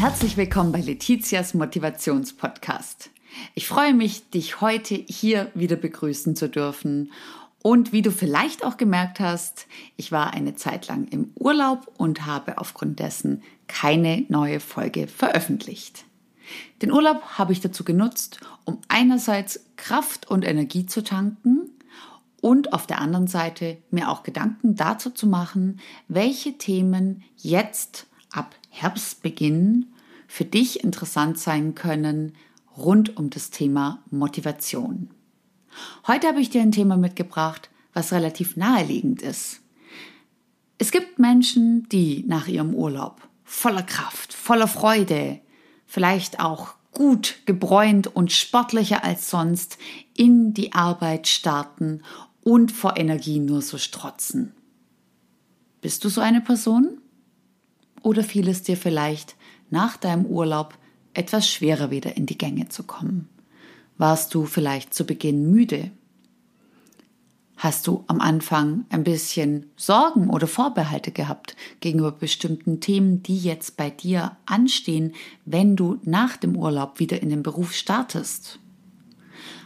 Herzlich willkommen bei Letizias Motivationspodcast. Ich freue mich, dich heute hier wieder begrüßen zu dürfen. Und wie du vielleicht auch gemerkt hast, ich war eine Zeit lang im Urlaub und habe aufgrund dessen keine neue Folge veröffentlicht. Den Urlaub habe ich dazu genutzt, um einerseits Kraft und Energie zu tanken und auf der anderen Seite mir auch Gedanken dazu zu machen, welche Themen jetzt ab Herbstbeginn für dich interessant sein können rund um das Thema Motivation. Heute habe ich dir ein Thema mitgebracht, was relativ naheliegend ist. Es gibt Menschen, die nach ihrem Urlaub voller Kraft, voller Freude, vielleicht auch gut gebräunt und sportlicher als sonst in die Arbeit starten und vor Energie nur so strotzen. Bist du so eine Person? Oder fiel es dir vielleicht nach deinem Urlaub etwas schwerer wieder in die Gänge zu kommen? Warst du vielleicht zu Beginn müde? Hast du am Anfang ein bisschen Sorgen oder Vorbehalte gehabt gegenüber bestimmten Themen, die jetzt bei dir anstehen, wenn du nach dem Urlaub wieder in den Beruf startest?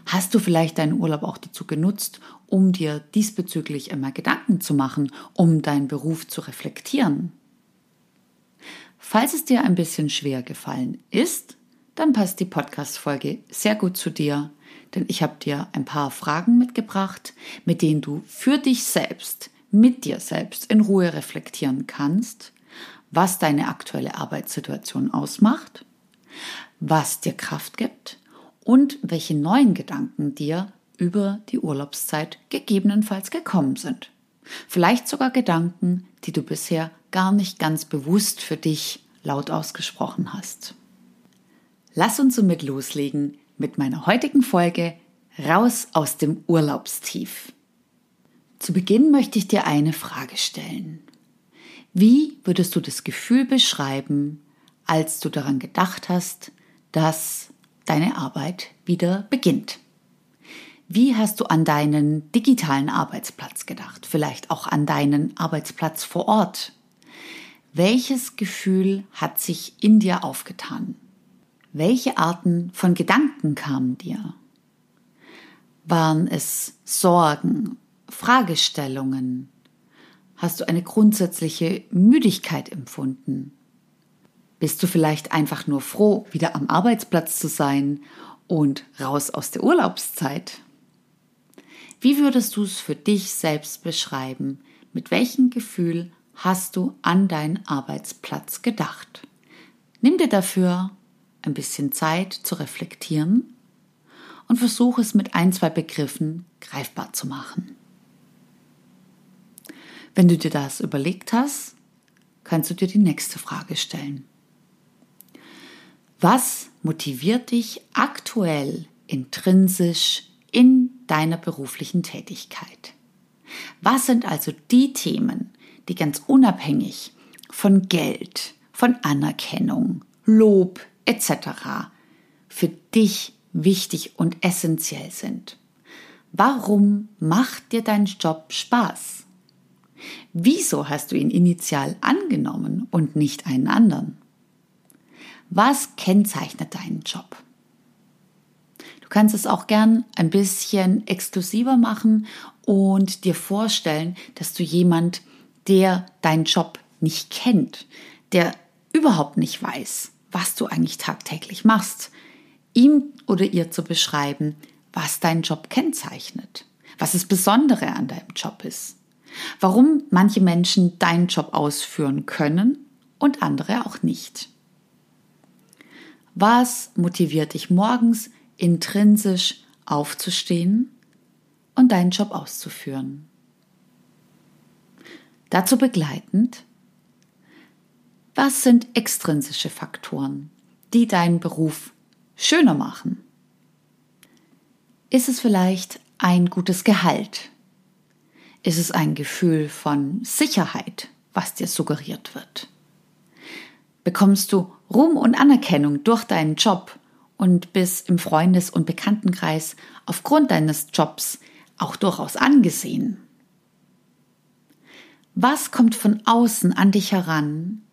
Hast du vielleicht deinen Urlaub auch dazu genutzt, um dir diesbezüglich einmal Gedanken zu machen, um deinen Beruf zu reflektieren? Falls es dir ein bisschen schwer gefallen ist, dann passt die Podcast-Folge sehr gut zu dir, denn ich habe dir ein paar Fragen mitgebracht, mit denen du für dich selbst, mit dir selbst in Ruhe reflektieren kannst, was deine aktuelle Arbeitssituation ausmacht, was dir Kraft gibt und welche neuen Gedanken dir über die Urlaubszeit gegebenenfalls gekommen sind. Vielleicht sogar Gedanken, die du bisher gar nicht ganz bewusst für dich laut ausgesprochen hast. Lass uns somit loslegen mit meiner heutigen Folge Raus aus dem Urlaubstief. Zu Beginn möchte ich dir eine Frage stellen. Wie würdest du das Gefühl beschreiben, als du daran gedacht hast, dass deine Arbeit wieder beginnt? Wie hast du an deinen digitalen Arbeitsplatz gedacht? Vielleicht auch an deinen Arbeitsplatz vor Ort? Welches Gefühl hat sich in dir aufgetan? Welche Arten von Gedanken kamen dir? Waren es Sorgen, Fragestellungen? Hast du eine grundsätzliche Müdigkeit empfunden? Bist du vielleicht einfach nur froh, wieder am Arbeitsplatz zu sein und raus aus der Urlaubszeit? Wie würdest du es für dich selbst beschreiben? Mit welchem Gefühl hast du an deinen Arbeitsplatz gedacht? Nimm dir dafür ein bisschen Zeit zu reflektieren und versuche es mit ein, zwei Begriffen greifbar zu machen. Wenn du dir das überlegt hast, kannst du dir die nächste Frage stellen. Was motiviert dich aktuell intrinsisch in deiner beruflichen Tätigkeit? Was sind also die Themen, die ganz unabhängig von Geld, von Anerkennung, Lob etc. für dich wichtig und essentiell sind. Warum macht dir dein Job Spaß? Wieso hast du ihn initial angenommen und nicht einen anderen? Was kennzeichnet deinen Job? Kannst es auch gern ein bisschen exklusiver machen und dir vorstellen, dass du jemand der deinen Job nicht kennt, der überhaupt nicht weiß, was du eigentlich tagtäglich machst, ihm oder ihr zu beschreiben, was deinen Job kennzeichnet, was das Besondere an deinem Job ist, warum manche Menschen deinen Job ausführen können und andere auch nicht. Was motiviert dich morgens intrinsisch aufzustehen und deinen Job auszuführen? Dazu begleitend, was sind extrinsische Faktoren, die deinen Beruf schöner machen? Ist es vielleicht ein gutes Gehalt? Ist es ein Gefühl von Sicherheit, was dir suggeriert wird? Bekommst du Ruhm und Anerkennung durch deinen Job und bist im Freundes- und Bekanntenkreis aufgrund deines Jobs auch durchaus angesehen? Was kommt von außen an dich heran,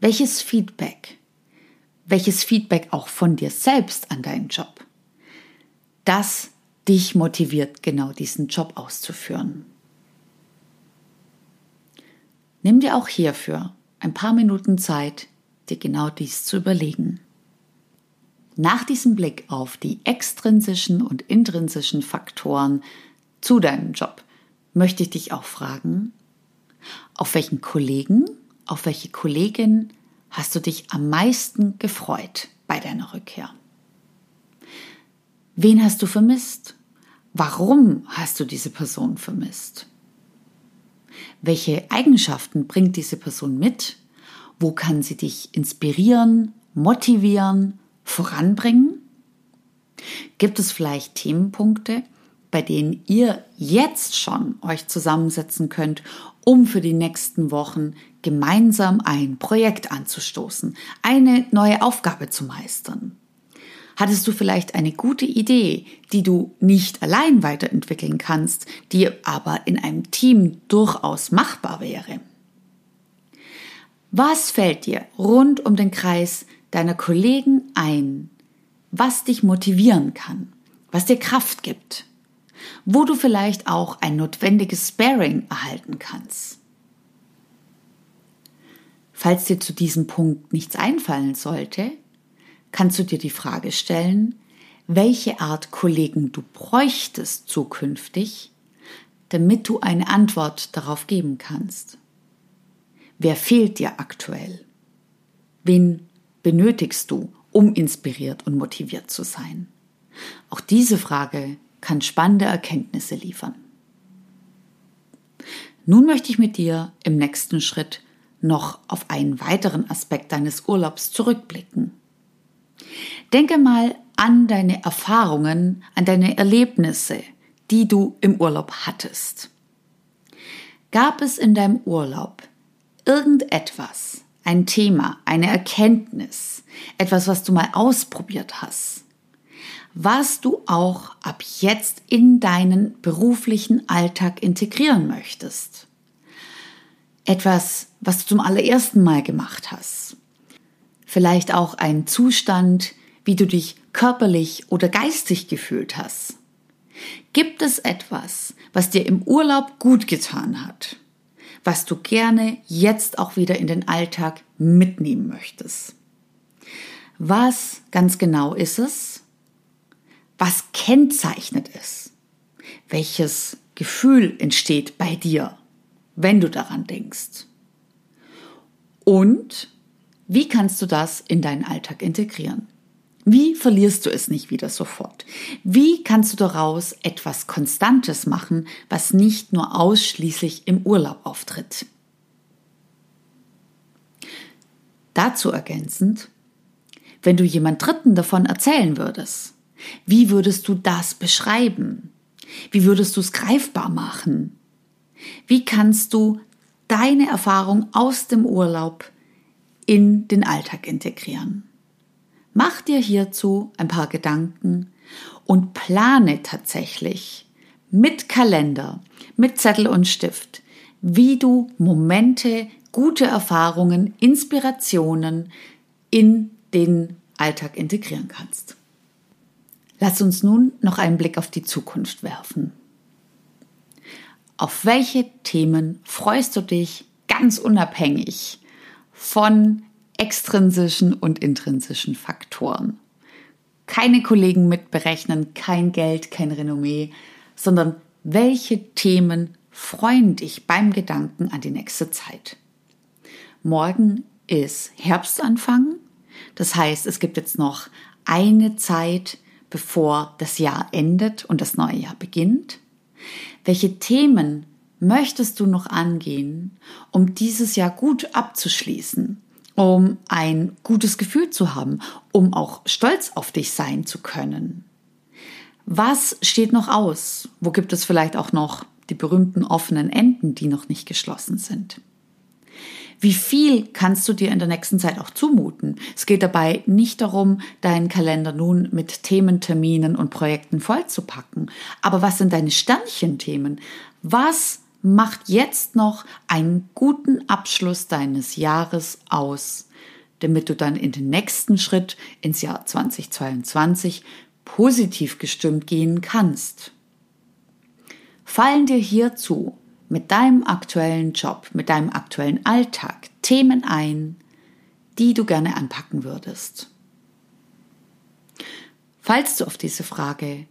Welches Feedback? Welches Feedback auch von dir selbst an deinen Job? Das dich motiviert, genau diesen Job auszuführen. Nimm dir auch hierfür ein paar Minuten Zeit, dir genau dies zu überlegen. Nach diesem Blick auf die extrinsischen und intrinsischen Faktoren zu deinem Job möchte ich dich auch fragen, auf welchen Kollegen, auf welche Kollegin hast du dich am meisten gefreut bei deiner Rückkehr? Wen hast du vermisst? Warum hast du diese Person vermisst? Welche Eigenschaften bringt diese Person mit? Wo kann sie dich inspirieren, motivieren, voranbringen? Gibt es vielleicht Themenpunkte, bei denen ihr jetzt schon euch zusammensetzen könnt, um für die nächsten Wochen gemeinsam ein Projekt anzustoßen, eine neue Aufgabe zu meistern? Hattest du vielleicht eine gute Idee, die du nicht allein weiterentwickeln kannst, die aber in einem Team durchaus machbar wäre? Was fällt dir rund um den Kreis deiner Kollegen ein, was dich motivieren kann, was dir Kraft gibt, wo du vielleicht auch ein notwendiges Sparing erhalten kannst? Falls dir zu diesem Punkt nichts einfallen sollte, kannst du dir die Frage stellen, welche Art Kollegen du bräuchtest zukünftig, damit du eine Antwort darauf geben kannst. Wer fehlt dir aktuell? Wen benötigst du, um inspiriert und motiviert zu sein? Auch diese Frage kann spannende Erkenntnisse liefern. Nun möchte ich mit dir im nächsten Schritt noch auf einen weiteren Aspekt deines Urlaubs zurückblicken. Denke mal an deine Erfahrungen, an deine Erlebnisse, die du im Urlaub hattest. Gab es in deinem Urlaub irgendetwas, ein Thema, eine Erkenntnis, etwas, was du mal ausprobiert hast, was du auch ab jetzt in deinen beruflichen Alltag integrieren möchtest? Etwas, was du zum allerersten Mal gemacht hast. Vielleicht auch ein Zustand, wie du dich körperlich oder geistig gefühlt hast? Gibt es etwas, was dir im Urlaub gut getan hat, was du gerne jetzt auch wieder in den Alltag mitnehmen möchtest? Was ganz genau ist es? Was kennzeichnet es? Welches Gefühl entsteht bei dir, wenn du daran denkst? Und wie kannst du das in deinen Alltag integrieren? Wie verlierst du es nicht wieder sofort? Wie kannst du daraus etwas Konstantes machen, was nicht nur ausschließlich im Urlaub auftritt? Dazu ergänzend, wenn du jemand Dritten davon erzählen würdest, wie würdest du das beschreiben? Wie würdest du es greifbar machen? Wie kannst du deine Erfahrung aus dem Urlaub in den Alltag integrieren? Mach dir hierzu ein paar Gedanken und plane tatsächlich mit Kalender, mit Zettel und Stift, wie du Momente, gute Erfahrungen, Inspirationen in den Alltag integrieren kannst. Lass uns nun noch einen Blick auf die Zukunft werfen. Auf welche Themen freust du dich ganz unabhängig von extrinsischen und intrinsischen Faktoren. Keine Kollegen mitberechnen, kein Geld, kein Renommee, sondern welche Themen freuen dich beim Gedanken an die nächste Zeit. Morgen ist Herbstanfang, das heißt, es gibt jetzt noch eine Zeit, bevor das Jahr endet und das neue Jahr beginnt. Welche Themen möchtest du noch angehen, um dieses Jahr gut abzuschließen? Um ein gutes Gefühl zu haben, um auch stolz auf dich sein zu können. Was steht noch aus? Wo gibt es vielleicht auch noch die berühmten offenen Enden, die noch nicht geschlossen sind? Wie viel kannst du dir in der nächsten Zeit auch zumuten? Es geht dabei nicht darum, deinen Kalender nun mit Thementerminen und Projekten vollzupacken. Aber was sind deine Sternchenthemen? Was macht jetzt noch einen guten Abschluss deines Jahres aus, damit du dann in den nächsten Schritt ins Jahr 2022 positiv gestimmt gehen kannst. Fallen dir hierzu mit deinem aktuellen Job, mit deinem aktuellen Alltag Themen ein, die du gerne anpacken würdest? Falls du auf diese Frage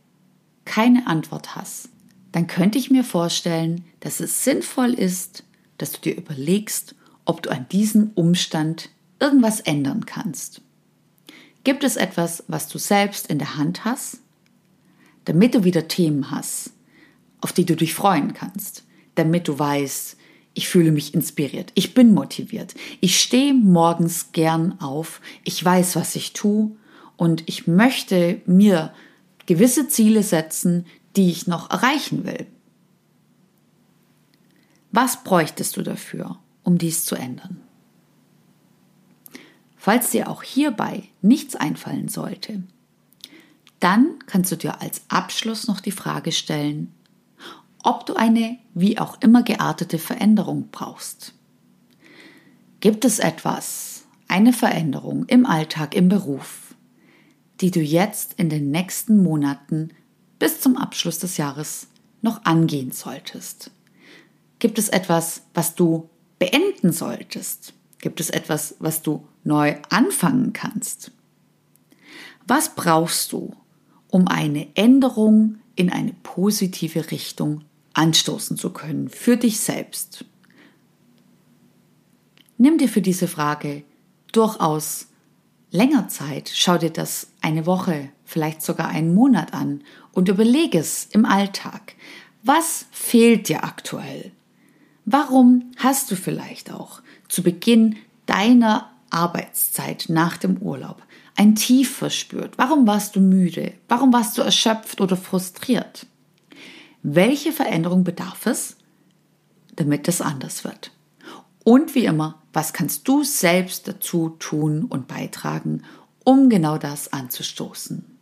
keine Antwort hast, dann könnte ich mir vorstellen, dass es sinnvoll ist, dass du dir überlegst, ob du an diesem Umstand irgendwas ändern kannst. Gibt es etwas, was du selbst in der Hand hast, damit du wieder Themen hast, auf die du dich freuen kannst, damit du weißt, ich fühle mich inspiriert, ich bin motiviert, ich stehe morgens gern auf, ich weiß, was ich tue und ich möchte mir gewisse Ziele setzen, die ich noch erreichen will. Was bräuchtest du dafür, um dies zu ändern? Falls dir auch hierbei nichts einfallen sollte, dann kannst du dir als Abschluss noch die Frage stellen, ob du eine wie auch immer geartete Veränderung brauchst. Gibt es etwas, eine Veränderung im Alltag, im Beruf, die du jetzt in den nächsten Monaten bis zum Abschluss des Jahres noch angehen solltest? Gibt es etwas, was du beenden solltest? Gibt es etwas, was du neu anfangen kannst? Was brauchst du, um eine Änderung in eine positive Richtung anstoßen zu können für dich selbst? Nimm dir für diese Frage durchaus länger Zeit, schau dir das eine Woche, vielleicht sogar einen Monat an und überlege es im Alltag. Was fehlt dir aktuell? Warum hast du vielleicht auch zu Beginn deiner Arbeitszeit nach dem Urlaub ein Tief verspürt? Warum warst du müde? Warum warst du erschöpft oder frustriert? Welche Veränderung bedarf es, damit es anders wird? Und wie immer, was kannst du selbst dazu tun und beitragen, um genau das anzustoßen?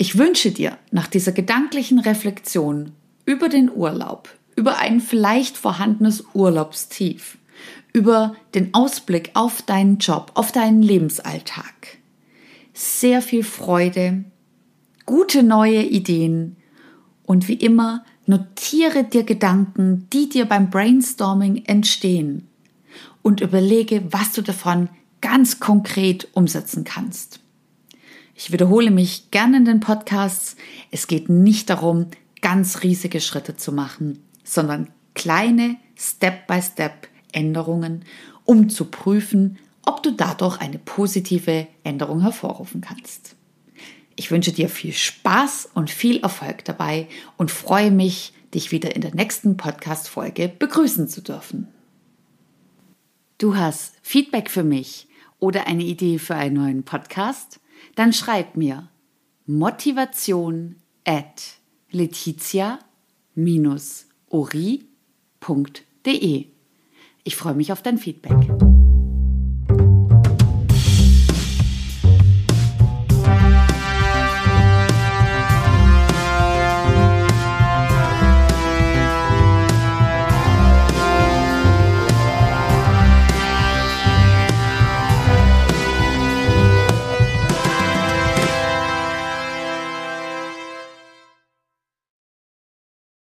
Ich wünsche dir nach dieser gedanklichen Reflexion über den Urlaub, über ein vielleicht vorhandenes Urlaubstief, über den Ausblick auf deinen Job, auf deinen Lebensalltag. Sehr viel Freude, gute neue Ideen und wie immer notiere dir Gedanken, die dir beim Brainstorming entstehen und überlege, was du davon ganz konkret umsetzen kannst. Ich wiederhole mich gerne in den Podcasts. Es geht nicht darum, ganz riesige Schritte zu machen sondern kleine Step-by-Step Änderungen, um zu prüfen, ob du dadurch eine positive Änderung hervorrufen kannst. Ich wünsche dir viel Spaß und viel Erfolg dabei und freue mich, dich wieder in der nächsten Podcast-Folge begrüßen zu dürfen. Du hast Feedback für mich oder eine Idee für einen neuen Podcast? Dann schreib mir motivation at letizia ori.de. Ich freue mich auf dein Feedback.